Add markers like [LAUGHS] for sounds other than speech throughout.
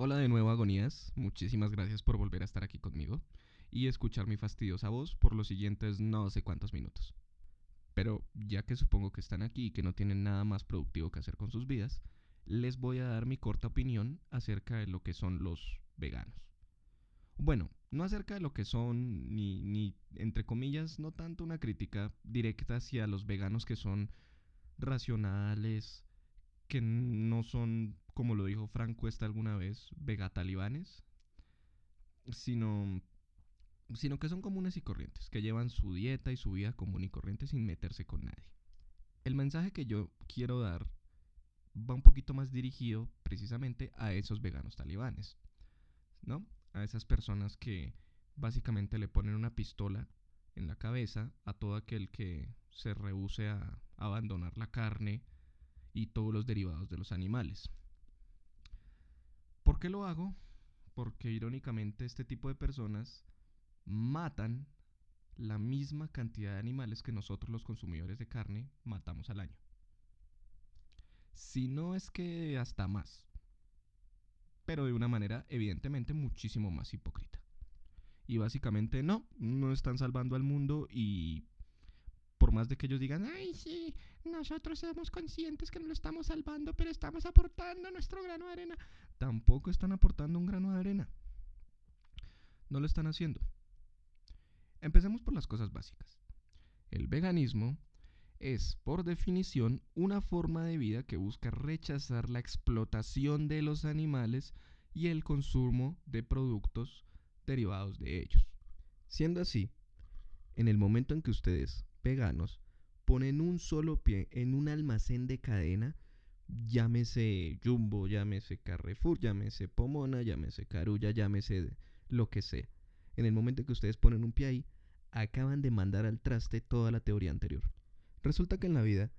Hola de nuevo Agonías, muchísimas gracias por volver a estar aquí conmigo y escuchar mi fastidiosa voz por los siguientes no sé cuántos minutos. Pero ya que supongo que están aquí y que no tienen nada más productivo que hacer con sus vidas, les voy a dar mi corta opinión acerca de lo que son los veganos. Bueno, no acerca de lo que son, ni, ni entre comillas, no tanto una crítica directa hacia los veganos que son racionales, que no son, como lo dijo Frank Cuesta alguna vez, vegatalibanes, sino, sino que son comunes y corrientes, que llevan su dieta y su vida común y corriente sin meterse con nadie. El mensaje que yo quiero dar va un poquito más dirigido precisamente a esos veganos talibanes, ¿no? A esas personas que básicamente le ponen una pistola en la cabeza a todo aquel que se rehúse a abandonar la carne y todos los derivados de los animales. ¿Por qué lo hago? Porque irónicamente este tipo de personas matan la misma cantidad de animales que nosotros los consumidores de carne matamos al año. Si no es que hasta más. Pero de una manera evidentemente muchísimo más hipócrita. Y básicamente no, no están salvando al mundo y por más de que ellos digan, ay, sí, nosotros somos conscientes que no lo estamos salvando, pero estamos aportando nuestro grano de arena, tampoco están aportando un grano de arena. No lo están haciendo. Empecemos por las cosas básicas. El veganismo es, por definición, una forma de vida que busca rechazar la explotación de los animales y el consumo de productos derivados de ellos. Siendo así, en el momento en que ustedes, veganos, ponen un solo pie en un almacén de cadena, llámese Jumbo, llámese Carrefour, llámese Pomona, llámese Carulla, llámese lo que sea. En el momento en que ustedes ponen un pie ahí, acaban de mandar al traste toda la teoría anterior. Resulta que en la vida,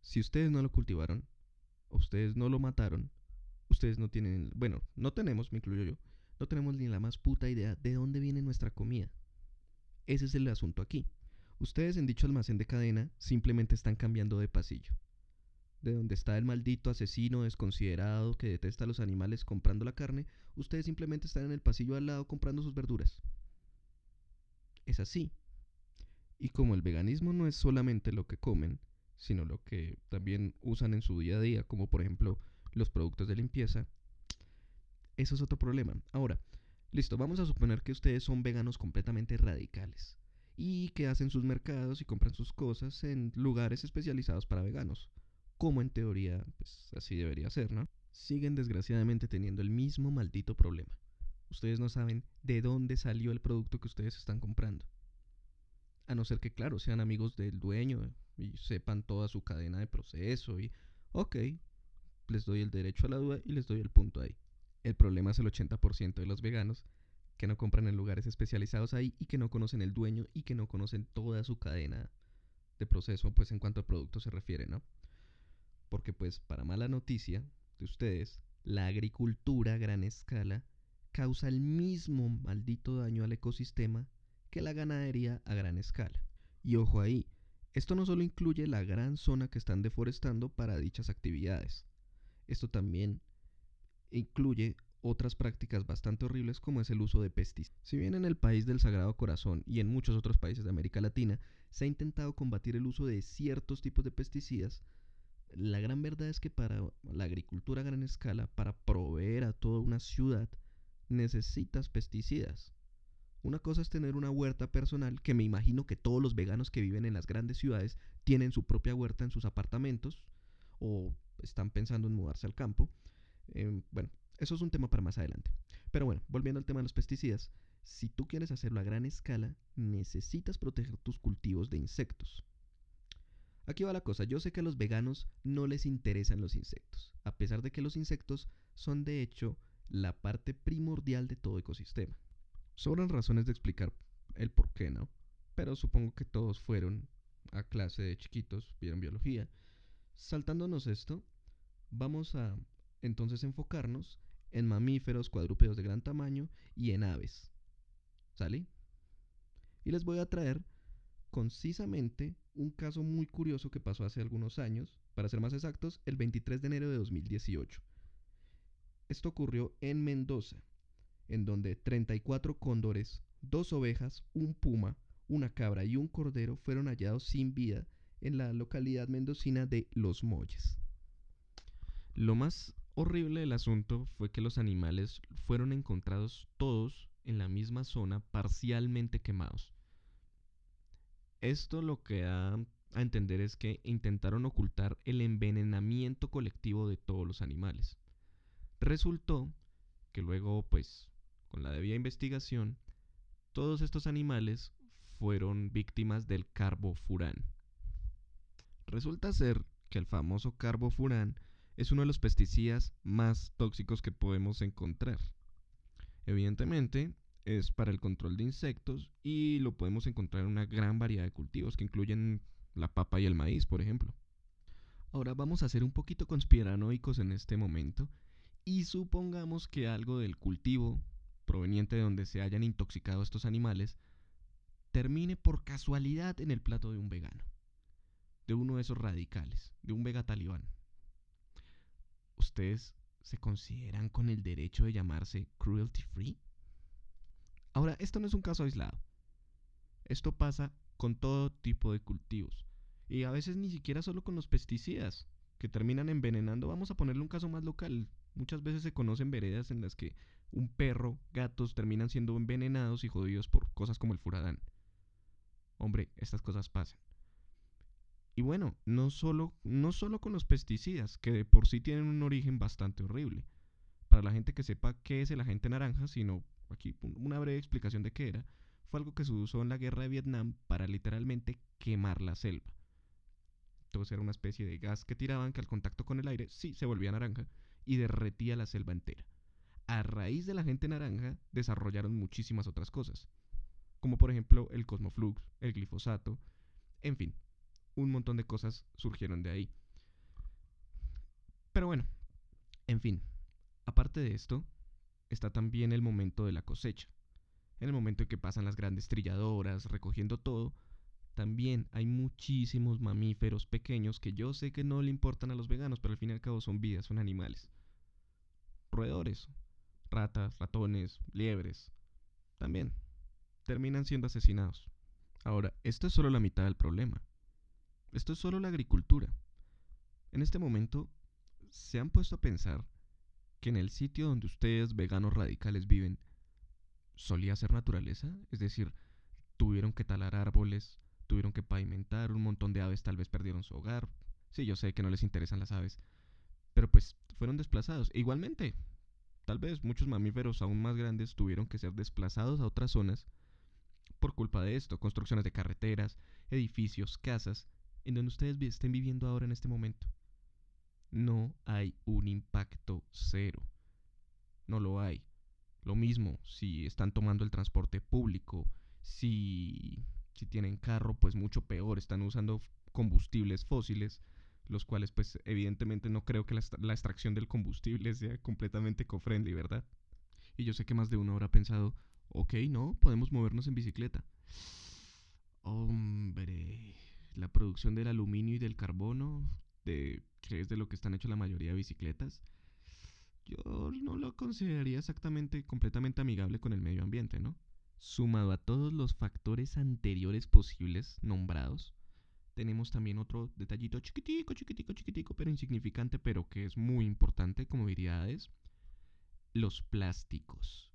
si ustedes no lo cultivaron, ustedes no lo mataron, ustedes no tienen, bueno, no tenemos, me incluyo yo, no tenemos ni la más puta idea de dónde viene nuestra comida. Ese es el asunto aquí. Ustedes en dicho almacén de cadena simplemente están cambiando de pasillo. De donde está el maldito asesino desconsiderado que detesta a los animales comprando la carne, ustedes simplemente están en el pasillo al lado comprando sus verduras. Es así. Y como el veganismo no es solamente lo que comen, sino lo que también usan en su día a día, como por ejemplo los productos de limpieza, eso es otro problema. Ahora, listo, vamos a suponer que ustedes son veganos completamente radicales y que hacen sus mercados y compran sus cosas en lugares especializados para veganos, como en teoría pues así debería ser, ¿no? Siguen desgraciadamente teniendo el mismo maldito problema. Ustedes no saben de dónde salió el producto que ustedes están comprando. A no ser que, claro, sean amigos del dueño y sepan toda su cadena de proceso y, ok, les doy el derecho a la duda y les doy el punto ahí. El problema es el 80% de los veganos que no compran en lugares especializados ahí y que no conocen el dueño y que no conocen toda su cadena de proceso, pues en cuanto a producto se refiere, ¿no? Porque pues para mala noticia de ustedes, la agricultura a gran escala causa el mismo maldito daño al ecosistema que la ganadería a gran escala. Y ojo ahí, esto no solo incluye la gran zona que están deforestando para dichas actividades, esto también incluye otras prácticas bastante horribles como es el uso de pesticidas. Si bien en el país del Sagrado Corazón y en muchos otros países de América Latina se ha intentado combatir el uso de ciertos tipos de pesticidas, la gran verdad es que para la agricultura a gran escala, para proveer a toda una ciudad, necesitas pesticidas. Una cosa es tener una huerta personal, que me imagino que todos los veganos que viven en las grandes ciudades tienen su propia huerta en sus apartamentos o están pensando en mudarse al campo. Em, bueno, eso es un tema para más adelante. Pero bueno, volviendo al tema de los pesticidas, si tú quieres hacerlo a gran escala, necesitas proteger tus cultivos de insectos. Aquí va la cosa, yo sé que a los veganos no les interesan los insectos, a pesar de que los insectos son de hecho la parte primordial de todo ecosistema. Sobran razones de explicar el por qué, ¿no? Pero supongo que todos fueron a clase de chiquitos, vieron biología. Saltándonos esto, vamos a entonces enfocarnos en mamíferos, cuadrúpedos de gran tamaño y en aves. ¿Sale? Y les voy a traer concisamente un caso muy curioso que pasó hace algunos años, para ser más exactos, el 23 de enero de 2018. Esto ocurrió en Mendoza, en donde 34 cóndores, dos ovejas, un puma, una cabra y un cordero fueron hallados sin vida en la localidad mendocina de Los Molles. Lo más horrible del asunto fue que los animales fueron encontrados todos en la misma zona parcialmente quemados. Esto lo que da a entender es que intentaron ocultar el envenenamiento colectivo de todos los animales. Resultó que luego, pues, con la debida investigación, todos estos animales fueron víctimas del carbofurán. Resulta ser que el famoso carbofurán es uno de los pesticidas más tóxicos que podemos encontrar. Evidentemente, es para el control de insectos y lo podemos encontrar en una gran variedad de cultivos que incluyen la papa y el maíz, por ejemplo. Ahora vamos a ser un poquito conspiranoicos en este momento y supongamos que algo del cultivo proveniente de donde se hayan intoxicado estos animales termine por casualidad en el plato de un vegano, de uno de esos radicales, de un vega talibán. ¿Ustedes se consideran con el derecho de llamarse cruelty free? Ahora, esto no es un caso aislado. Esto pasa con todo tipo de cultivos. Y a veces ni siquiera solo con los pesticidas, que terminan envenenando. Vamos a ponerle un caso más local. Muchas veces se conocen veredas en las que un perro, gatos terminan siendo envenenados y jodidos por cosas como el furadán. Hombre, estas cosas pasan. Y bueno, no solo, no solo con los pesticidas, que de por sí tienen un origen bastante horrible. Para la gente que sepa qué es el agente naranja, sino aquí una breve explicación de qué era, fue algo que se usó en la guerra de Vietnam para literalmente quemar la selva. Entonces era una especie de gas que tiraban que al contacto con el aire sí se volvía naranja y derretía la selva entera. A raíz de la gente naranja desarrollaron muchísimas otras cosas, como por ejemplo el cosmoflux, el glifosato, en fin, un montón de cosas surgieron de ahí. Pero bueno, en fin, aparte de esto, está también el momento de la cosecha. En el momento en que pasan las grandes trilladoras recogiendo todo, también hay muchísimos mamíferos pequeños que yo sé que no le importan a los veganos, pero al fin y al cabo son vidas, son animales. Roedores, ratas, ratones, liebres, también terminan siendo asesinados. Ahora, esto es solo la mitad del problema. Esto es solo la agricultura. En este momento, ¿se han puesto a pensar que en el sitio donde ustedes, veganos radicales, viven, solía ser naturaleza? Es decir, tuvieron que talar árboles, tuvieron que pavimentar, un montón de aves tal vez perdieron su hogar. Sí, yo sé que no les interesan las aves, pero pues fueron desplazados. Igualmente, tal vez muchos mamíferos aún más grandes tuvieron que ser desplazados a otras zonas por culpa de esto, construcciones de carreteras, edificios, casas, en donde ustedes estén viviendo ahora en este momento. No hay un impacto cero. No lo hay. Lo mismo si están tomando el transporte público, si, si tienen carro, pues mucho peor, están usando combustibles fósiles, los cuales pues evidentemente no creo que la, extracción del combustible sea completamente eco-friendly, ¿verdad? Y yo sé que más de uno habrá pensado, ok, no, podemos movernos en bicicleta. Hombre, la producción del aluminio y del carbono, de, de lo que están hechas la mayoría de bicicletas, yo no lo consideraría exactamente completamente amigable con el medio ambiente, ¿no? Sumado a todos los factores anteriores posibles nombrados, tenemos también otro detallito chiquitico, chiquitico, chiquitico, pero insignificante, pero que es muy importante, como diría los plásticos.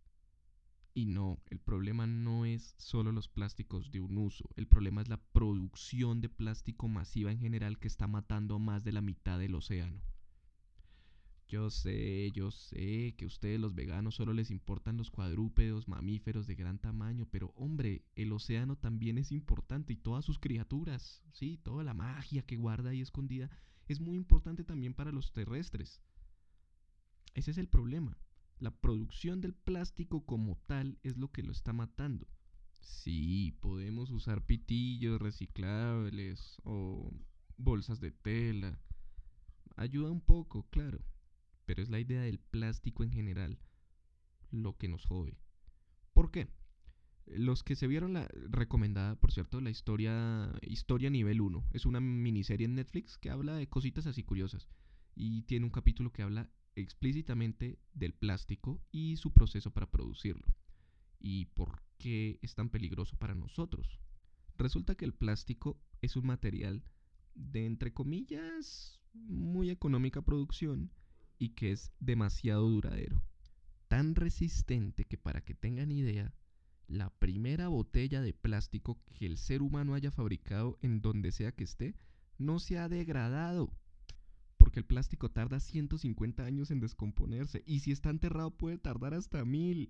Y no, el problema no es solo los plásticos de un uso, el problema es la producción de plástico masiva en general que está matando a más de la mitad del océano. Yo sé, yo sé que a ustedes los veganos solo les importan los cuadrúpedos, mamíferos de gran tamaño, pero hombre, el océano también es importante y todas sus criaturas, sí, toda la magia que guarda ahí escondida es muy importante también para los terrestres. Ese es el problema. La producción del plástico como tal es lo que lo está matando. Sí, podemos usar pitillos reciclables o bolsas de tela. Ayuda un poco, claro, pero es la idea del plástico en general lo que nos jode. ¿Por qué? Los que se vieron la recomendada, por cierto, la historia Historia nivel 1, es una miniserie en Netflix que habla de cositas así curiosas y tiene un capítulo que habla explícitamente del plástico y su proceso para producirlo y por qué es tan peligroso para nosotros. Resulta que el plástico es un material de entre comillas muy económica producción y que es demasiado duradero. Tan resistente que para que tengan idea, la primera botella de plástico que el ser humano haya fabricado en donde sea que esté no se ha degradado. Porque el plástico tarda 150 años en descomponerse y si está enterrado puede tardar hasta mil.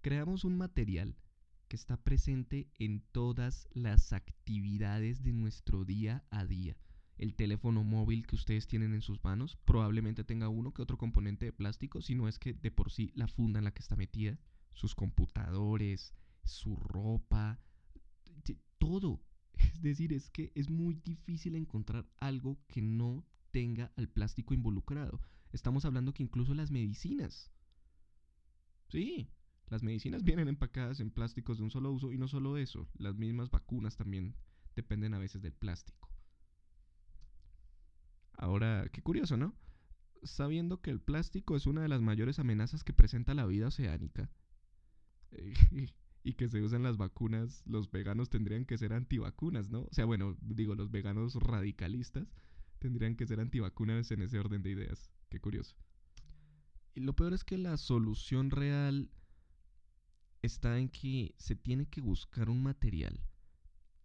Creamos un material que está presente en todas las actividades de nuestro día a día. El teléfono móvil que ustedes tienen en sus manos probablemente tenga uno que otro componente de plástico, si no es que de por sí la funda en la que está metida sus computadores, su ropa, todo. [LAUGHS] Es decir, es que es muy difícil encontrar algo que no tenga al plástico involucrado. Estamos hablando que incluso las medicinas. Sí, las medicinas vienen empacadas en plásticos de un solo uso y no solo eso, las mismas vacunas también dependen a veces del plástico. Ahora, qué curioso, ¿no? Sabiendo que el plástico es una de las mayores amenazas que presenta la vida oceánica, [LAUGHS] y que se usan las vacunas, los veganos tendrían que ser antivacunas, ¿no? O sea, bueno, digo, los veganos radicalistas tendrían que ser antivacunas en ese orden de ideas. Qué curioso. Y lo peor es que la solución real está en que se tiene que buscar un material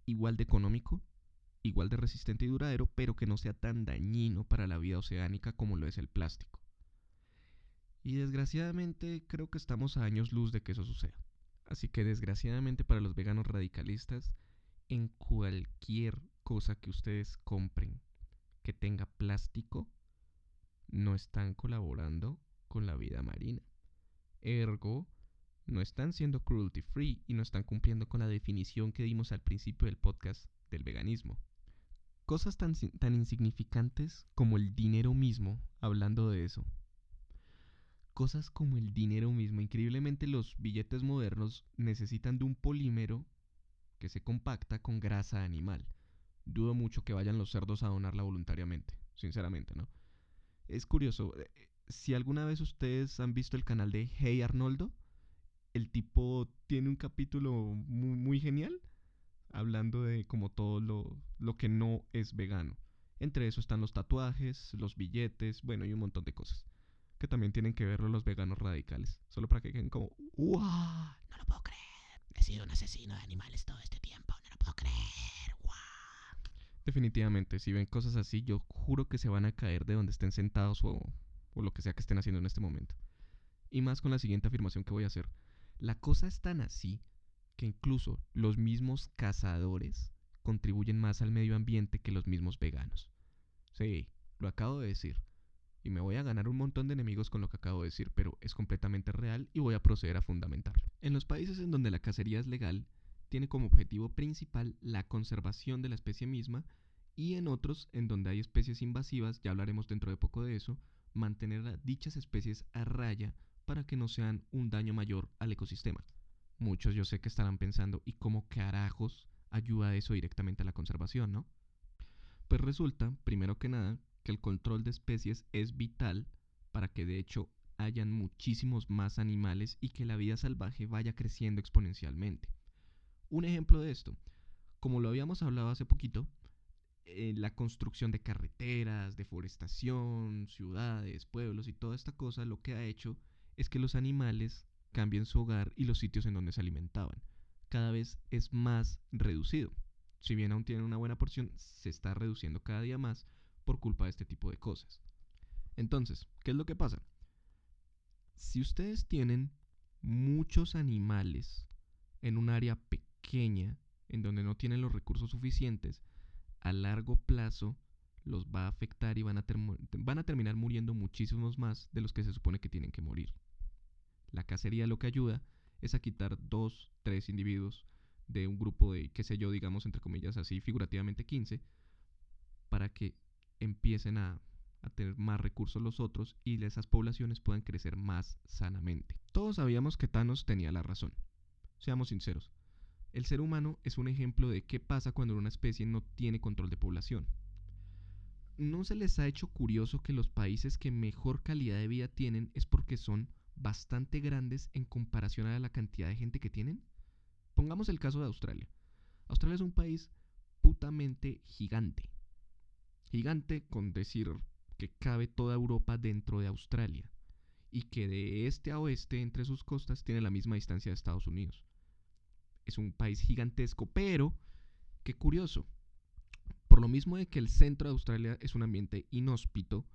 igual de económico, igual de resistente y duradero, pero que no sea tan dañino para la vida oceánica como lo es el plástico. Y desgraciadamente creo que estamos a años luz de que eso suceda. Así que desgraciadamente para los veganos radicalistas, en cualquier cosa que ustedes compren que tenga plástico, no están colaborando con la vida marina. Ergo, no están siendo cruelty free y no están cumpliendo con la definición que dimos al principio del podcast del veganismo. Cosas tan, tan insignificantes como el dinero mismo, hablando de eso, cosas como el dinero mismo. Increíblemente los billetes modernos necesitan de un polímero que se compacta con grasa animal. Dudo mucho que vayan los cerdos a donarla voluntariamente, sinceramente, ¿no? Es curioso, eh, si alguna vez ustedes han visto el canal de Hey Arnoldo, el tipo tiene un capítulo muy, muy genial hablando de como todo lo, lo que no es vegano. Entre eso están los tatuajes, los billetes, bueno, y un montón de cosas que también tienen que verlo los veganos radicales. Solo para que queden como, ¡Wow! No lo puedo creer. He sido un asesino de animales todo este tiempo. No lo puedo creer. ¡Wow! Definitivamente, si ven cosas así, yo juro que se van a caer de donde estén sentados o, o lo que sea que estén haciendo en este momento. Y más con la siguiente afirmación que voy a hacer. La cosa es tan así que incluso los mismos cazadores contribuyen más al medio ambiente que los mismos veganos. Sí, lo acabo de decir y me voy a ganar un montón de enemigos con lo que acabo de decir, pero es completamente real y voy a proceder a fundamentarlo. En los países en donde la cacería es legal, tiene como objetivo principal la conservación de la especie misma y en otros en donde hay especies invasivas, ya hablaremos dentro de poco de eso, mantener a dichas especies a raya para que no sean un daño mayor al ecosistema. Muchos yo sé que estarán pensando, ¿y cómo carajos ayuda eso directamente a la conservación, no? Pues resulta, primero que nada, que el control de especies es vital para que de hecho hayan muchísimos más animales y que la vida salvaje vaya creciendo exponencialmente. Un ejemplo de esto, como lo habíamos hablado hace poquito, eh, la construcción de carreteras, deforestación, ciudades, pueblos y toda esta cosa lo que ha hecho es que los animales cambien su hogar y los sitios en donde se alimentaban. Cada vez es más reducido. Si bien aún tienen una buena porción, se está reduciendo cada día más por culpa de este tipo de cosas. Entonces, ¿qué es lo que pasa? Si ustedes tienen muchos animales en un área pequeña, en donde no tienen los recursos suficientes, a largo plazo los va a afectar y van a, van a terminar muriendo muchísimos más de los que se supone que tienen que morir. La cacería lo que ayuda es a quitar dos, tres individuos de un grupo de, qué sé yo, digamos entre comillas así, figurativamente 15, para que empiecen a, tener más recursos los otros y esas poblaciones puedan crecer más sanamente. Todos sabíamos que Thanos tenía la razón. Seamos sinceros. El ser humano es un ejemplo de qué pasa cuando una especie no tiene control de población. ¿No se les ha hecho curioso que los países que mejor calidad de vida tienen es porque son bastante grandes en comparación a la cantidad de gente que tienen? Pongamos el caso de Australia. Australia es un país putamente gigante. Gigante con decir que cabe toda Europa dentro de Australia y que de este a oeste entre sus costas tiene la misma distancia de Estados Unidos. Es un país gigantesco, pero qué curioso. Por lo mismo de que el centro de Australia es un ambiente inhóspito,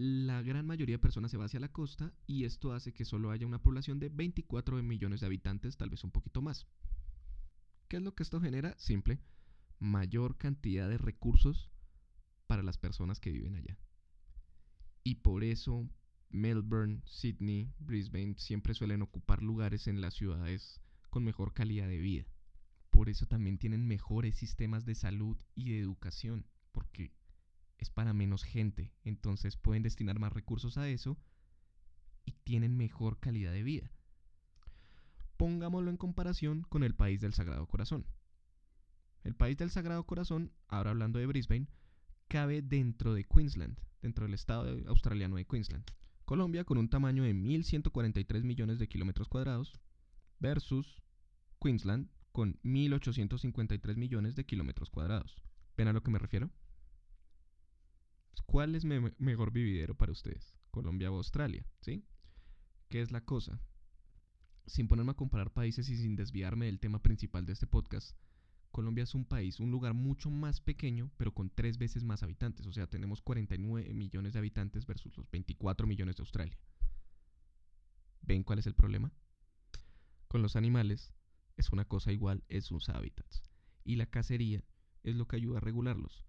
la gran mayoría de personas se va hacia la costa y esto hace que solo haya una población de 24 millones de habitantes, tal vez un poquito más. ¿Qué es lo que esto genera? Simple, mayor cantidad de recursos para las personas que viven allá. Y por eso Melbourne, Sydney, Brisbane siempre suelen ocupar lugares en las ciudades con mejor calidad de vida. Por eso también tienen mejores sistemas de salud y de educación, porque es para menos gente, entonces pueden destinar más recursos a eso y tienen mejor calidad de vida. Pongámoslo en comparación con el país del Sagrado Corazón. El país del Sagrado Corazón, ahora hablando de Brisbane, cabe dentro de Queensland, dentro del estado australiano de Queensland. Colombia con un tamaño de 1.143 millones de kilómetros cuadrados versus Queensland con 1.853 millones de kilómetros cuadrados. ¿Ven a lo que me refiero? ¿Cuál es me mejor vividero para ustedes? ¿Colombia o Australia? ¿Sí? ¿Qué es la cosa? Sin ponerme a comparar países y sin desviarme del tema principal de este podcast, Colombia es un país, un lugar mucho más pequeño, pero con tres veces más habitantes. O sea, tenemos 49 millones de habitantes versus los 24 millones de Australia. ¿Ven cuál es el problema? Con los animales es una cosa igual en sus hábitats. Y la cacería es lo que ayuda a regularlos.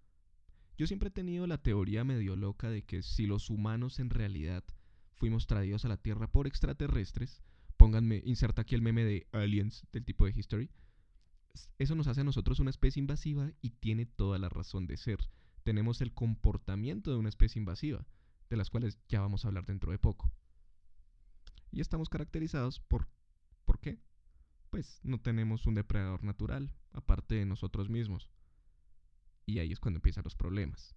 Yo siempre he tenido la teoría medio loca de que si los humanos en realidad fuimos traídos a la Tierra por extraterrestres, pónganme, inserta aquí el meme de aliens del tipo de History, eso nos hace a nosotros una especie invasiva y tiene toda la razón de ser. Tenemos el comportamiento de una especie invasiva, de las cuales ya vamos a hablar dentro de poco. Y estamos caracterizados por... ¿Por qué? Pues no tenemos un depredador natural, aparte de nosotros mismos. Y ahí es cuando empiezan los problemas.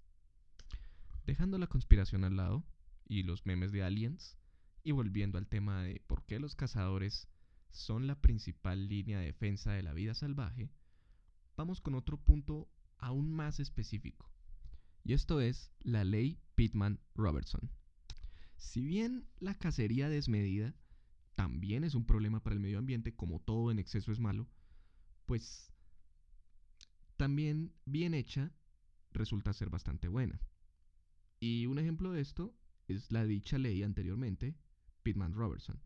Dejando la conspiración al lado y los memes de aliens, y volviendo al tema de por qué los cazadores son la principal línea de defensa de la vida salvaje, vamos con otro punto aún más específico. Y esto es la ley Pittman-Robertson. Si bien la cacería desmedida también es un problema para el medio ambiente, como todo en exceso es malo, pues también bien hecha resulta ser bastante buena. Y un ejemplo de esto es la dicha ley anteriormente, Pittman-Robertson,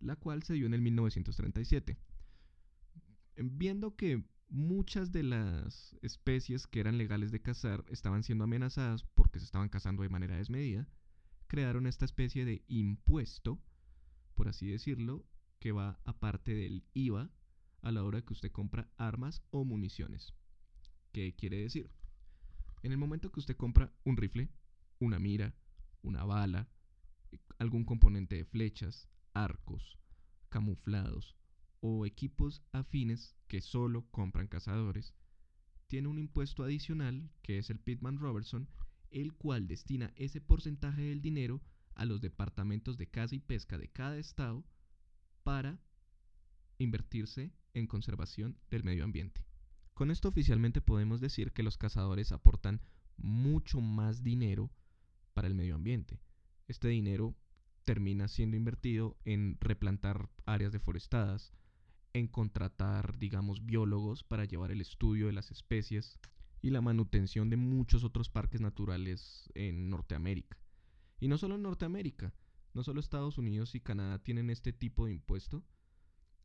la cual se dio en el 1937. Viendo que muchas de las especies que eran legales de cazar estaban siendo amenazadas porque se estaban cazando de manera desmedida, crearon esta especie de impuesto, por así decirlo, que va aparte del IVA a la hora que usted compra armas o municiones. ¿Qué quiere decir? En el momento que usted compra un rifle, una mira, una bala, algún componente de flechas, arcos, camuflados o equipos afines que solo compran cazadores, tiene un impuesto adicional que es el Pittman-Robertson, el cual destina ese porcentaje del dinero a los departamentos de caza y pesca de cada estado para invertirse en conservación del medio ambiente. Con esto oficialmente podemos decir que los cazadores aportan mucho más dinero para el medio ambiente. Este dinero termina siendo invertido en replantar áreas deforestadas, en contratar, digamos, biólogos para llevar el estudio de las especies y la manutención de muchos otros parques naturales en Norteamérica. Y no solo en Norteamérica, no solo Estados Unidos y Canadá tienen este tipo de impuesto,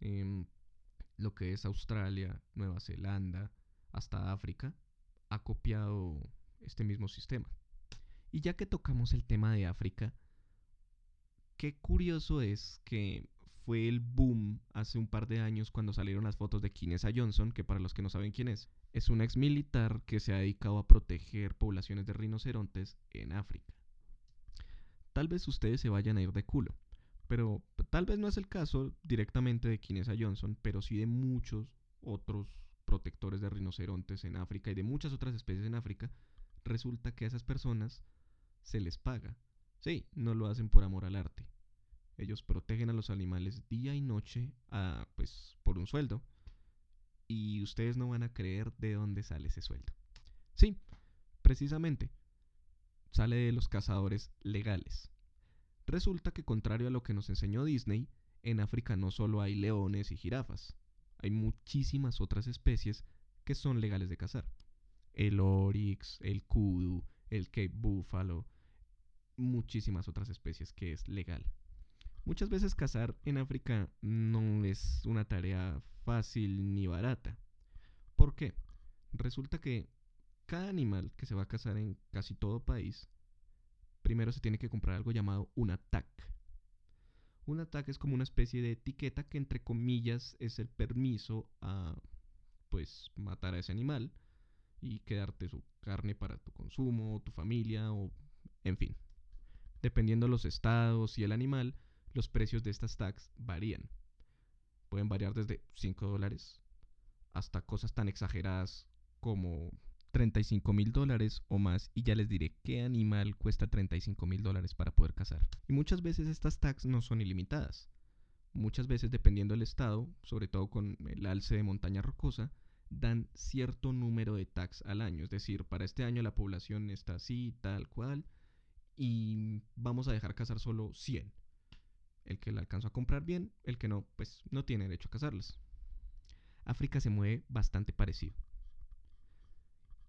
em, lo que es Australia, Nueva Zelanda, hasta África, ha copiado este mismo sistema. Y ya que tocamos el tema de África, qué curioso es que fue el boom hace un par de años cuando salieron las fotos de Kinesa Johnson, que para los que no saben quién es, es un ex militar que se ha dedicado a proteger poblaciones de rinocerontes en África. Tal vez ustedes se vayan a ir de culo, pero tal vez no es el caso directamente de Kinesa Johnson, pero sí de muchos otros protectores de rinocerontes en África y de muchas otras especies en África, resulta que a esas personas se les paga. Sí, no lo hacen por amor al arte. Ellos protegen a los animales día y noche a, pues, por un sueldo. Y ustedes no van a creer de dónde sale ese sueldo. Sí, precisamente, sale de los cazadores legales. Resulta que contrario a lo que nos enseñó Disney, en África no solo hay leones y jirafas, hay muchísimas otras especies que son legales de cazar. El oryx, el kudu, el cape buffalo, muchísimas otras especies que es legal. Muchas veces cazar en África no es una tarea fácil ni barata. ¿Por qué? Resulta que cada animal que se va a cazar en casi todo país, primero se tiene que comprar algo llamado un TAC. Un TAC es como una especie de etiqueta que entre comillas es el permiso a pues matar a ese animal y quedarte su carne para tu consumo, tu familia o en fin. Dependiendo de los estados y el animal, los precios de estas tags varían. Pueden variar desde 5 dólares hasta cosas tan exageradas como 35 mil dólares o más y ya les diré qué animal cuesta 35 mil dólares para poder cazar. Y muchas veces estas tags no son ilimitadas. Muchas veces dependiendo del estado, sobre todo con el alce de montaña rocosa, dan cierto número de tags al año. Es decir, para este año la población está así, tal cual, y vamos a dejar cazar solo 100. El que la alcanzó a comprar bien, el que no, pues no tiene derecho a cazarlas. África se mueve bastante parecido.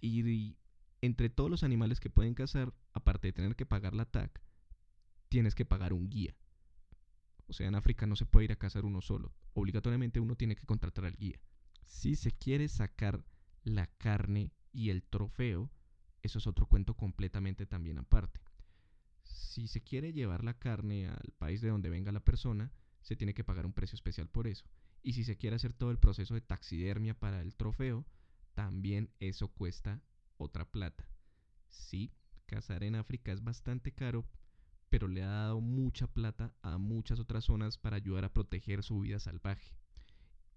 Y, entre todos los animales que pueden cazar, aparte de tener que pagar la TAC, tienes que pagar un guía. O sea, en África no se puede ir a cazar uno solo. Obligatoriamente uno tiene que contratar al guía. Si se quiere sacar la carne y el trofeo, eso es otro cuento completamente también aparte si se quiere llevar la carne al país de donde venga la persona, se tiene que pagar un precio especial por eso. Y si se quiere hacer todo el proceso de taxidermia para el trofeo, también eso cuesta otra plata. Sí, cazar en África es bastante caro, pero le ha dado mucha plata a muchas otras zonas para ayudar a proteger su vida salvaje.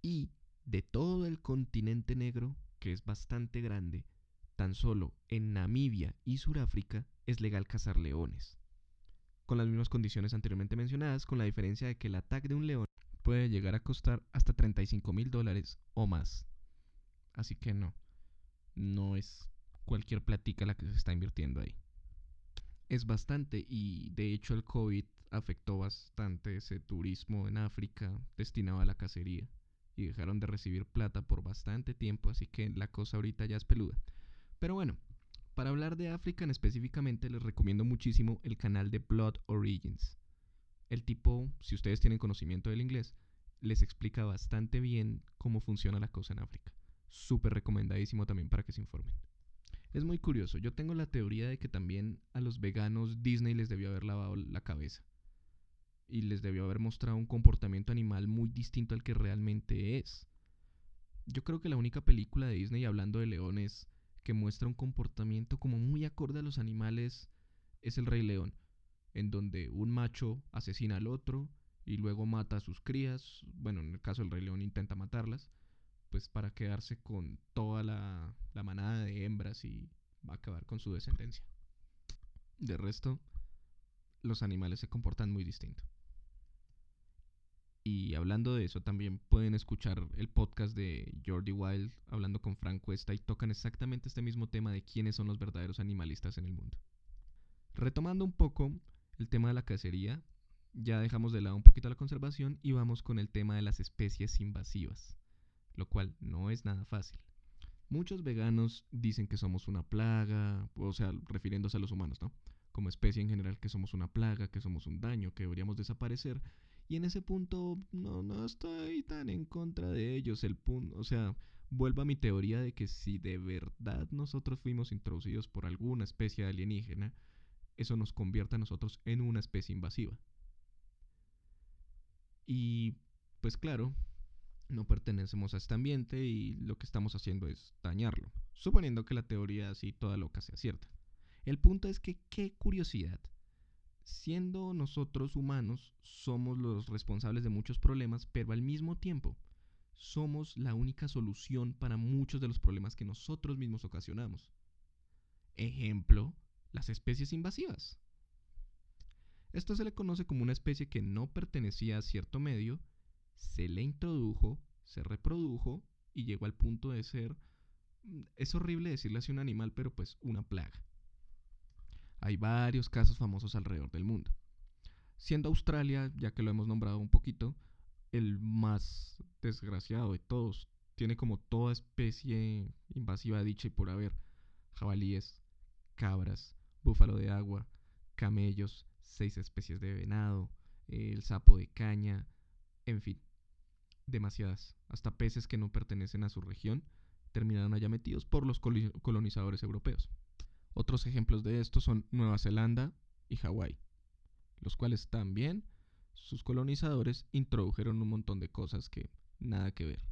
Y de todo el continente negro, que es bastante grande, tan solo en Namibia y Suráfrica es legal cazar leones con las mismas condiciones anteriormente mencionadas, con la diferencia de que el ataque de un león puede llegar a costar hasta 35 mil dólares o más. Así que no, no es cualquier platica la que se está invirtiendo ahí. Es bastante y de hecho el COVID afectó bastante ese turismo en África destinado a la cacería y dejaron de recibir plata por bastante tiempo, así que la cosa ahorita ya es peluda. Pero bueno, para hablar de África en específicamente les recomiendo muchísimo el canal de Blood Origins. El tipo, si ustedes tienen conocimiento del inglés, les explica bastante bien cómo funciona la cosa en África. Súper recomendadísimo también para que se informen. Es muy curioso, yo tengo la teoría de que también a los veganos Disney les debió haber lavado la cabeza. Y les debió haber mostrado un comportamiento animal muy distinto al que realmente es. Yo creo que la única película de Disney hablando de leones que muestra un comportamiento como muy acorde a los animales es el Rey León, en donde un macho asesina al otro y luego mata a sus crías, bueno, en el caso del Rey León intenta matarlas, pues para quedarse con toda la, la manada de hembras y va a acabar con su descendencia. De resto, los animales se comportan muy distinto. Y hablando de eso, también pueden escuchar el podcast de Jordi Wild hablando con Frank Cuesta y tocan exactamente este mismo tema de quiénes son los verdaderos animalistas en el mundo. Retomando un poco el tema de la cacería, ya dejamos de lado un poquito la conservación y vamos con el tema de las especies invasivas, lo cual no es nada fácil. Muchos veganos dicen que somos una plaga, o sea, refiriéndose a los humanos, ¿no? Como especie en general que somos una plaga, que somos un daño, que deberíamos desaparecer y en ese punto no, no estoy tan en contra de ellos. El punto, o sea, vuelvo a mi teoría de que si de verdad nosotros fuimos introducidos por alguna especie alienígena, eso nos convierte a nosotros en una especie invasiva. Y pues claro, no pertenecemos a este ambiente y lo que estamos haciendo es dañarlo, suponiendo que la teoría así toda loca sea cierta. El punto es que qué curiosidad siendo nosotros humanos, somos los responsables de muchos problemas, pero al mismo tiempo somos la única solución para muchos de los problemas que nosotros mismos ocasionamos. Ejemplo, las especies invasivas. Esto se le conoce como una especie que no pertenecía a cierto medio, se le introdujo, se reprodujo y llegó al punto de ser, mm, es horrible decirle así un animal, pero pues una plaga. Hay varios casos famosos alrededor del mundo. Siendo Australia, ya que lo hemos nombrado un poquito, el más desgraciado de todos. Tiene como toda especie invasiva dicha y por haber. Jabalíes, cabras, búfalo de agua, camellos, seis especies de venado, el sapo de caña, en fin, demasiadas. Hasta peces que no pertenecen a su región terminaron allá metidos por los colonizadores europeos. Otros ejemplos de esto son Nueva Zelanda y Hawái, los cuales también sus colonizadores introdujeron un montón de cosas que nada que ver.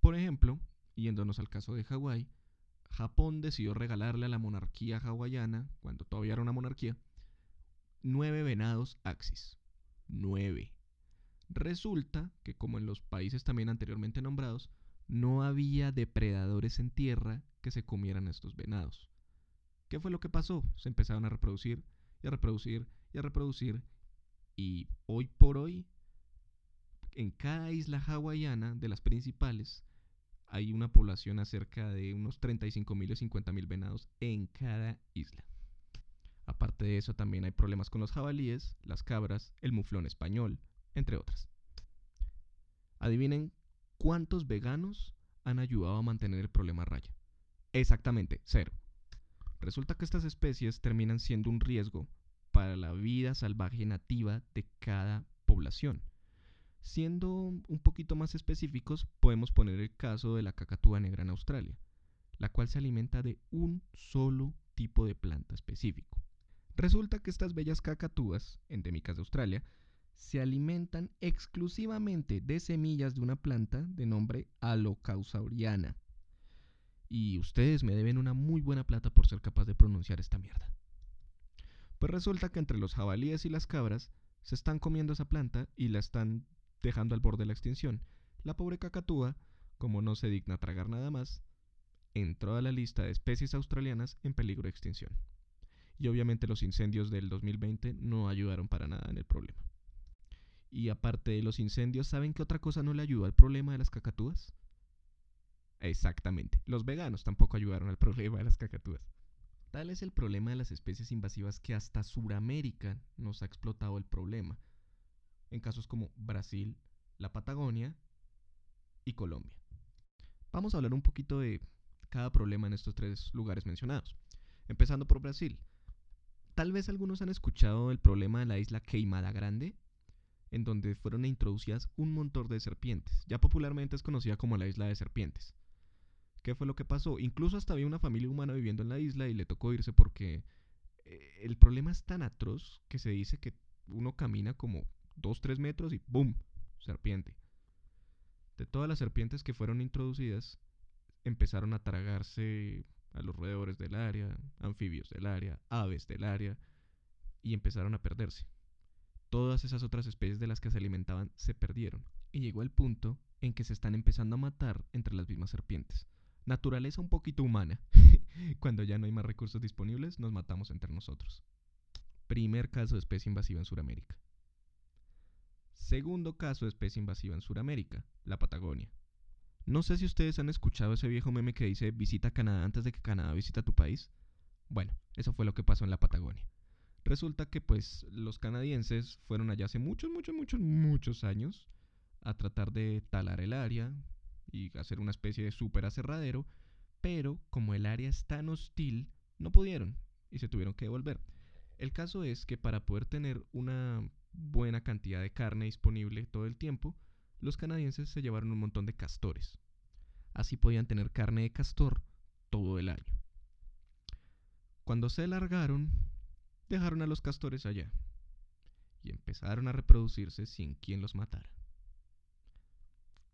Por ejemplo, yéndonos al caso de Hawái, Japón decidió regalarle a la monarquía hawaiana, cuando todavía era una monarquía, nueve venados axis. Nueve. Resulta que, como en los países también anteriormente nombrados, no había depredadores en tierra que se comieran estos venados. ¿Qué fue lo que pasó? Se empezaron a reproducir y a reproducir y a reproducir y hoy por hoy en cada isla hawaiana de las principales hay una población acerca de unos 35.000 o 50.000 venados en cada isla. Aparte de eso también hay problemas con los jabalíes, las cabras, el muflón español, entre otras. Adivinen cuántos veganos han ayudado a mantener el problema a raya. Exactamente, cero. Resulta que estas especies terminan siendo un riesgo para la vida salvaje nativa de cada población. Siendo un poquito más específicos, podemos poner el caso de la cacatúa negra en Australia, la cual se alimenta de un solo tipo de planta específico. Resulta que estas bellas cacatúas, endémicas de Australia, se alimentan exclusivamente de semillas de una planta de nombre Alocausauriana. Y ustedes me deben una muy buena plata por ser capaz de pronunciar esta mierda. Pues resulta que entre los jabalíes y las cabras se están comiendo esa planta y la están dejando al borde de la extinción. La pobre cacatúa, como no se digna tragar nada más, entró a la lista de especies australianas en peligro de extinción. Y obviamente los incendios del 2020 no ayudaron para nada en el problema. Y aparte de los incendios, ¿saben qué otra cosa no le ayudó al problema de las cacatúas? Exactamente, los veganos tampoco ayudaron al problema de las cacatúas. Tal es el problema de las especies invasivas que hasta Suramérica nos ha explotado el problema, en casos como Brasil, la Patagonia y Colombia. Vamos a hablar un poquito de cada problema en estos tres lugares mencionados. Empezando por Brasil. Tal vez algunos han escuchado el problema de la isla Queimada Grande, en donde fueron introducidas un montón de serpientes. Ya popularmente es conocida como la isla de serpientes. ¿Qué fue lo que pasó? Incluso hasta había una familia humana viviendo en la isla y le tocó irse porque eh, el problema es tan atroz que se dice que uno camina como 2-3 metros y ¡boom! Serpiente. De todas las serpientes que fueron introducidas, empezaron a tragarse a los roedores del área, anfibios del área, aves del área, y empezaron a perderse. Todas esas otras especies de las que se alimentaban se perdieron, y llegó el punto en que se están empezando a matar entre las mismas serpientes naturaleza un poquito humana. [LAUGHS] Cuando ya no hay más recursos disponibles, nos matamos entre nosotros. Primer caso de especie invasiva en Sudamérica. Segundo caso de especie invasiva en Sudamérica, la Patagonia. No sé si ustedes han escuchado ese viejo meme que dice visita Canadá antes de que Canadá visita tu país. Bueno, eso fue lo que pasó en la Patagonia. Resulta que pues los canadienses fueron allá hace muchos, muchos, muchos, muchos años a tratar de talar el área, y hacer una especie de super aserradero, pero como el área es tan hostil, no pudieron y se tuvieron que devolver. El caso es que para poder tener una buena cantidad de carne disponible todo el tiempo, los canadienses se llevaron un montón de castores. Así podían tener carne de castor todo el año. Cuando se largaron, dejaron a los castores allá y empezaron a reproducirse sin quien los matara.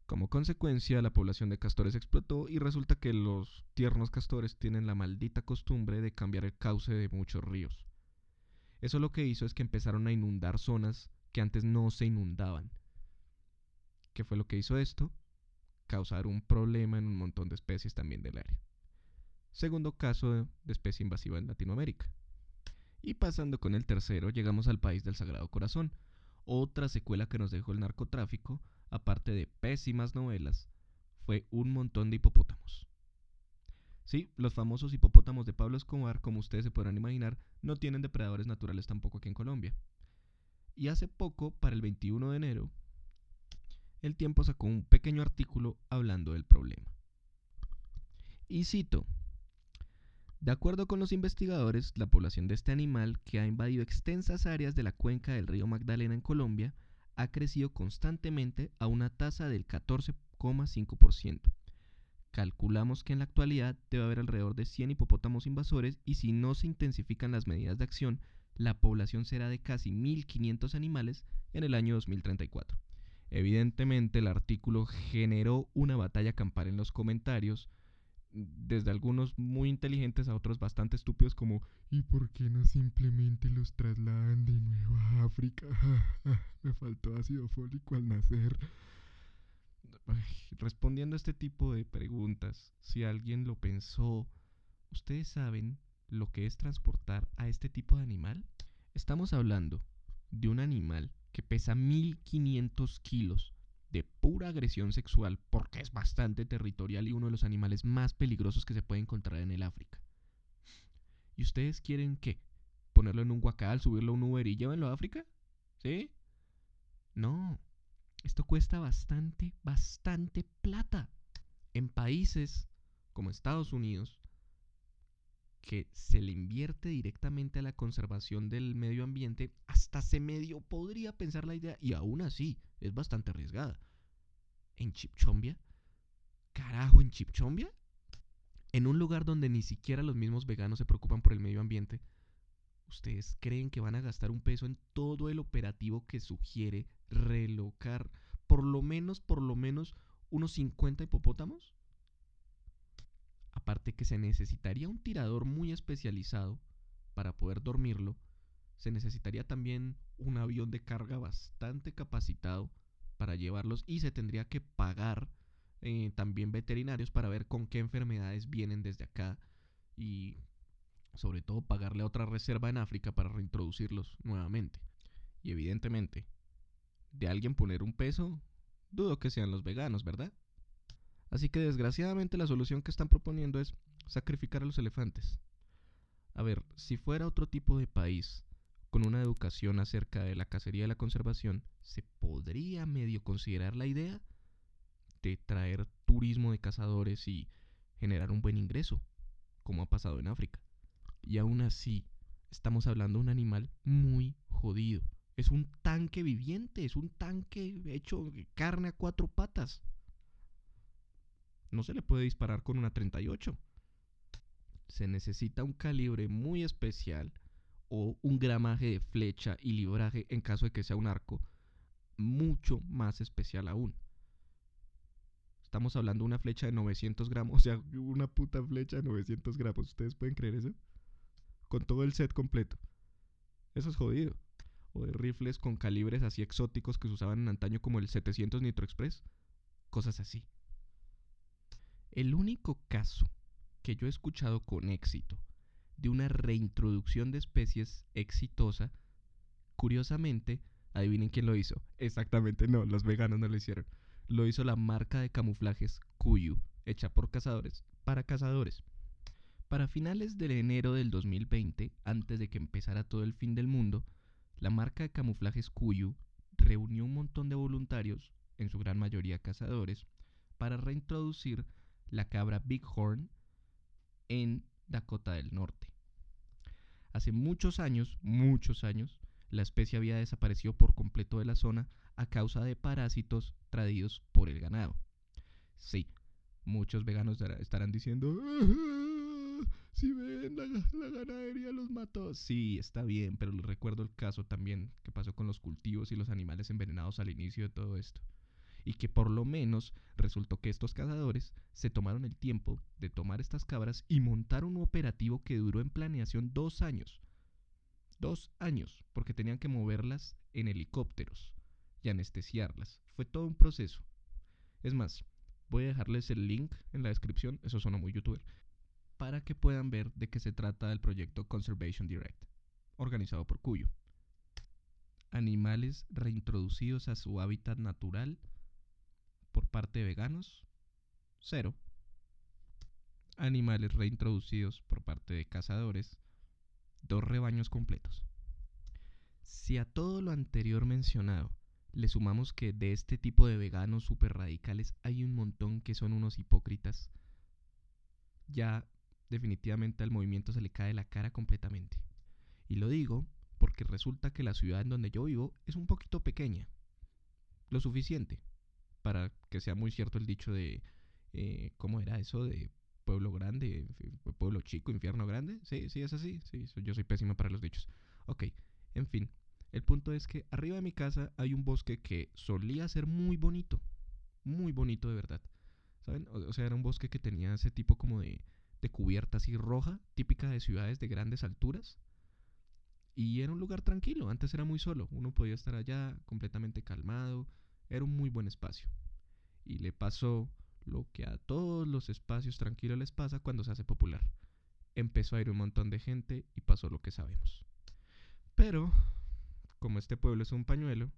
Como consecuencia, la población de castores explotó y resulta que los tiernos castores tienen la maldita costumbre de cambiar el cauce de muchos ríos. Eso lo que hizo es que empezaron a inundar zonas que antes no se inundaban. ¿Qué fue lo que hizo esto? Causar un problema en un montón de especies también del área. Segundo caso de, especie invasiva en Latinoamérica. Y pasando con el tercero, llegamos al país del Sagrado Corazón, otra secuela que nos dejó el narcotráfico, aparte de pésimas novelas, fue un montón de hipopótamos. Sí, los famosos hipopótamos de Pablo Escobar, como ustedes se podrán imaginar, no tienen depredadores naturales tampoco aquí en Colombia. Y hace poco, para el 21 de enero, el tiempo sacó un pequeño artículo hablando del problema. Y cito, de acuerdo con los investigadores, la población de este animal, que ha invadido extensas áreas de la cuenca del río Magdalena en Colombia, ha crecido constantemente a una tasa del 14,5%. Calculamos que en la actualidad debe haber alrededor de 100 hipopótamos invasores y si no se intensifican las medidas de acción, la población será de casi 1.500 animales en el año 2034. Evidentemente el artículo generó una batalla campal en los comentarios, desde algunos muy inteligentes a otros bastante estúpidos como ¿Y por qué no simplemente los trasladan de nuevo a África? [LAUGHS] Me faltó ácido fólico al nacer. Respondiendo a este tipo de preguntas, si alguien lo pensó, ¿ustedes saben lo que es transportar a este tipo de animal? Estamos hablando de un animal que pesa 1500 kilos de pura agresión sexual porque es bastante territorial y uno de los animales más peligrosos que se puede encontrar en el África. ¿Y ustedes quieren qué? ¿Ponerlo en un guacal, subirlo a un Uber y llévenlo a África? ¿Sí? No, esto cuesta bastante, bastante plata. En países como Estados Unidos, que se le invierte directamente a la conservación del medio ambiente, hasta se medio podría pensar la idea, y aún así es bastante arriesgada. ¿En Chipchombia? ¿Carajo, en Chipchombia? En un lugar donde ni siquiera los mismos veganos se preocupan por el medio ambiente, ¿ustedes creen que van a gastar un peso en todo el operativo que sugiere relocar por lo menos, por lo menos, unos 50 hipopótamos? Aparte que se necesitaría un tirador muy especializado para poder dormirlo, se necesitaría también un avión de carga bastante capacitado para llevarlos y se tendría que pagar eh, también veterinarios para ver con qué enfermedades vienen desde acá y sobre todo pagarle a otra reserva en África para reintroducirlos nuevamente. Y evidentemente, de alguien poner un peso, dudo que sean los veganos, ¿verdad? Así que desgraciadamente la solución que están proponiendo es sacrificar a los elefantes. A ver, si fuera otro tipo de país, con una educación acerca de la cacería y la conservación, se podría medio considerar la idea de traer turismo de cazadores y generar un buen ingreso, como ha pasado en África. Y aún así, estamos hablando de un animal muy jodido. Es un tanque viviente, es un tanque hecho carne a cuatro patas. No se le puede disparar con una 38. Se necesita un calibre muy especial o un gramaje de flecha y libraje en caso de que sea un arco mucho más especial aún. Estamos hablando de una flecha de 900 gramos, o sea, una puta flecha de 900 gramos. ¿Ustedes pueden creer eso? Con todo el set completo. Eso es jodido. O de rifles con calibres así exóticos que se usaban en antaño como el 700 Nitro Express. Cosas así. El único caso que yo he escuchado con éxito de una reintroducción de especies exitosa, curiosamente, adivinen quién lo hizo. Exactamente, no, los veganos no lo hicieron. Lo hizo la marca de camuflajes Kuyu, hecha por cazadores para cazadores. Para finales de enero del 2020, antes de que empezara todo el fin del mundo, la marca de camuflajes Kuyu reunió un montón de voluntarios, en su gran mayoría cazadores, para reintroducir la cabra Bighorn en Dakota del Norte. Hace muchos años, muchos años, la especie había desaparecido por completo de la zona a causa de parásitos traídos por el ganado. Sí, muchos veganos estarán diciendo, si ven, la, la, ganadería los mató. Sí, está bien, pero les recuerdo el caso también que pasó con los cultivos y los animales envenenados al inicio de todo esto. Y que por lo menos resultó que estos cazadores se tomaron el tiempo de tomar estas cabras y montar un operativo que duró en planeación dos años Dos años, porque tenían que moverlas en helicópteros y anestesiarlas. Fue todo un proceso. Es más, voy a dejarles el link en la descripción, eso suena muy youtuber, para que puedan ver de qué se trata el proyecto Conservation Direct, organizado por Cuyo. Animales reintroducidos a su hábitat natural por parte de veganos, cero. Animales reintroducidos por parte de cazadores, dos rebaños completos. Si a todo lo anterior mencionado le sumamos que de este tipo de veganos super radicales hay un montón que son unos hipócritas, ya definitivamente al movimiento se le cae la cara completamente. Y lo digo porque resulta que la ciudad en donde yo vivo es un poquito pequeña, lo suficiente para que sea muy cierto el dicho de, eh, ¿cómo era eso? De pueblo grande, pueblo chico, infierno grande. Sí, sí, es así. Sí, yo soy pésimo para los dichos. Ok, en fin. El punto es que arriba de mi casa hay un bosque que solía ser muy bonito. Muy bonito de verdad. ¿Saben? O, sea, era un bosque que tenía ese tipo como de, de cubierta así roja, típica de ciudades de grandes alturas. Y era un lugar tranquilo. Antes era muy solo. Uno podía estar allá completamente calmado. Era un muy buen espacio. Y le pasó lo que a todos los espacios tranquilos les pasa cuando se hace popular. Empezó a ir un montón de gente y pasó lo que sabemos. Pero, como este pueblo es un pañuelo,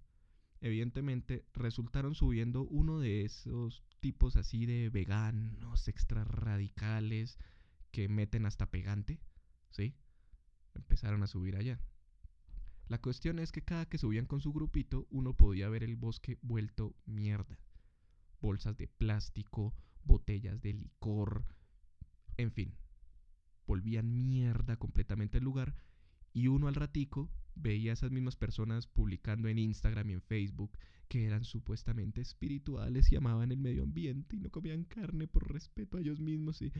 evidentemente resultaron subiendo uno de esos tipos así de veganos extra radicales que meten hasta pegante, ¿sí? Empezaron a subir allá. La cuestión es que cada que subían con su grupito, uno podía ver el bosque vuelto mierda bolsas de plástico, botellas de licor, en fin. Volvían mierda completamente el lugar y uno al ratico veía a esas mismas personas publicando en Instagram y en Facebook que eran supuestamente espirituales y amaban el medio ambiente y no comían carne por respeto a ellos mismos y,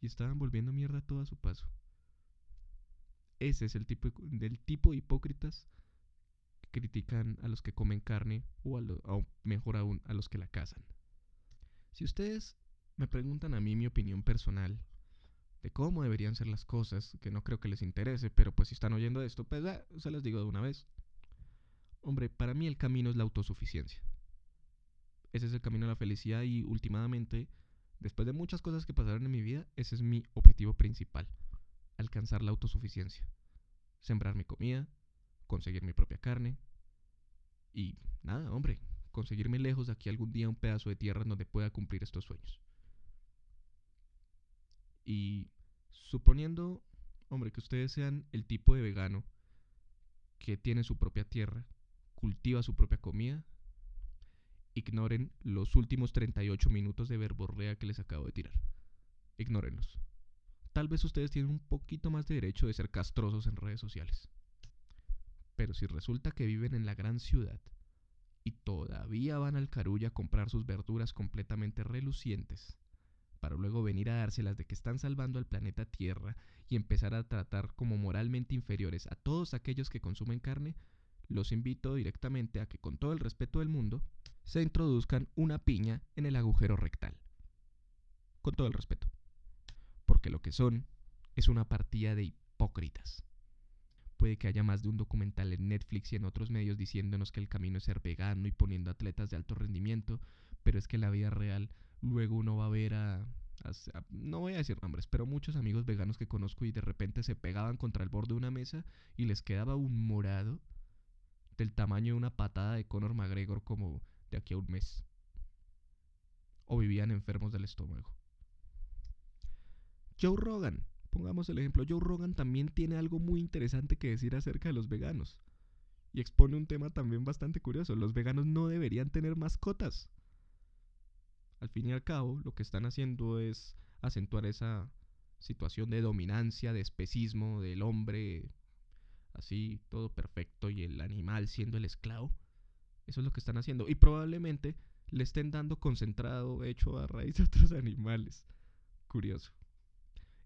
estaban volviendo mierda todo a su paso. Ese es el tipo, del tipo de hipócritas que critican a los que comen carne o, a o mejor aún a los que la cazan. Si ustedes me preguntan a mí mi opinión personal de cómo deberían ser las cosas, que no creo que les interese, pero pues si están oyendo esto, pues ya, se les digo de una vez. Hombre, para mí el camino es la autosuficiencia. Ese es el camino a la felicidad y últimamente, después de muchas cosas que pasaron en mi vida, ese es mi objetivo principal, alcanzar la autosuficiencia. Sembrar mi comida, conseguir mi propia carne y nada, hombre, conseguirme lejos de aquí algún día un pedazo de tierra donde pueda cumplir estos sueños. Y suponiendo, hombre, que ustedes sean el tipo de vegano que tiene su propia tierra, cultiva su propia comida, ignoren los últimos 38 minutos de verborrea que les acabo de tirar. Ignórenlos. Tal vez ustedes tienen un poquito más de derecho de ser castrosos en redes sociales. Pero si resulta que viven en la gran ciudad, y todavía van al Carulla a comprar sus verduras completamente relucientes, para luego venir a dárselas de que están salvando al planeta Tierra y empezar a tratar como moralmente inferiores a todos aquellos que consumen carne, los invito directamente a que con todo el respeto del mundo se introduzcan una piña en el agujero rectal. Con todo el respeto. Porque lo que son es una partida de hipócritas. Puede que haya más de un documental en Netflix y en otros medios diciéndonos que el camino es ser vegano y poniendo atletas de alto rendimiento, pero es que en la vida real luego uno va a ver a, no voy a decir nombres, pero muchos amigos veganos que conozco y de repente se pegaban contra el borde de una mesa y les quedaba un morado del tamaño de una patada de Conor McGregor como de aquí a un mes. O vivían enfermos del estómago. Joe Rogan Pongamos el ejemplo, Joe Rogan también tiene algo muy interesante que decir acerca de los veganos. Y expone un tema también bastante curioso. Los veganos no deberían tener mascotas. Al fin y al cabo, lo que están haciendo es acentuar esa situación de dominancia, de especismo del hombre, así todo perfecto y el animal siendo el esclavo. Eso es lo que están haciendo. Y probablemente le estén dando concentrado hecho a raíz de otros [LAUGHS] animales. Curioso.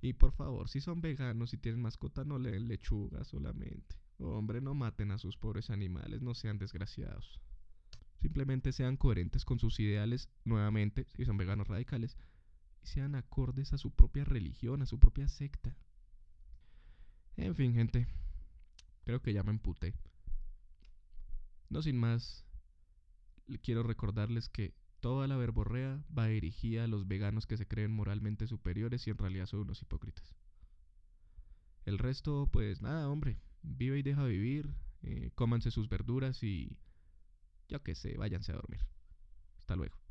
Y por favor, si son veganos y tienen mascota, no le den lechuga solamente. Hombre, no maten a sus pobres animales, no sean desgraciados. Simplemente sean coherentes con sus ideales, nuevamente, si son veganos radicales, y sean acordes a su propia religión, a su propia secta. En fin, gente, Creo que ya me emputé. No sin más, quiero recordarles que toda la verborrea va dirigida a los veganos que se creen moralmente superiores y en realidad son unos hipócritas. El resto, pues nada, hombre, vive y deja vivir, eh, cómanse sus verduras y yo qué sé, váyanse a dormir. Hasta luego.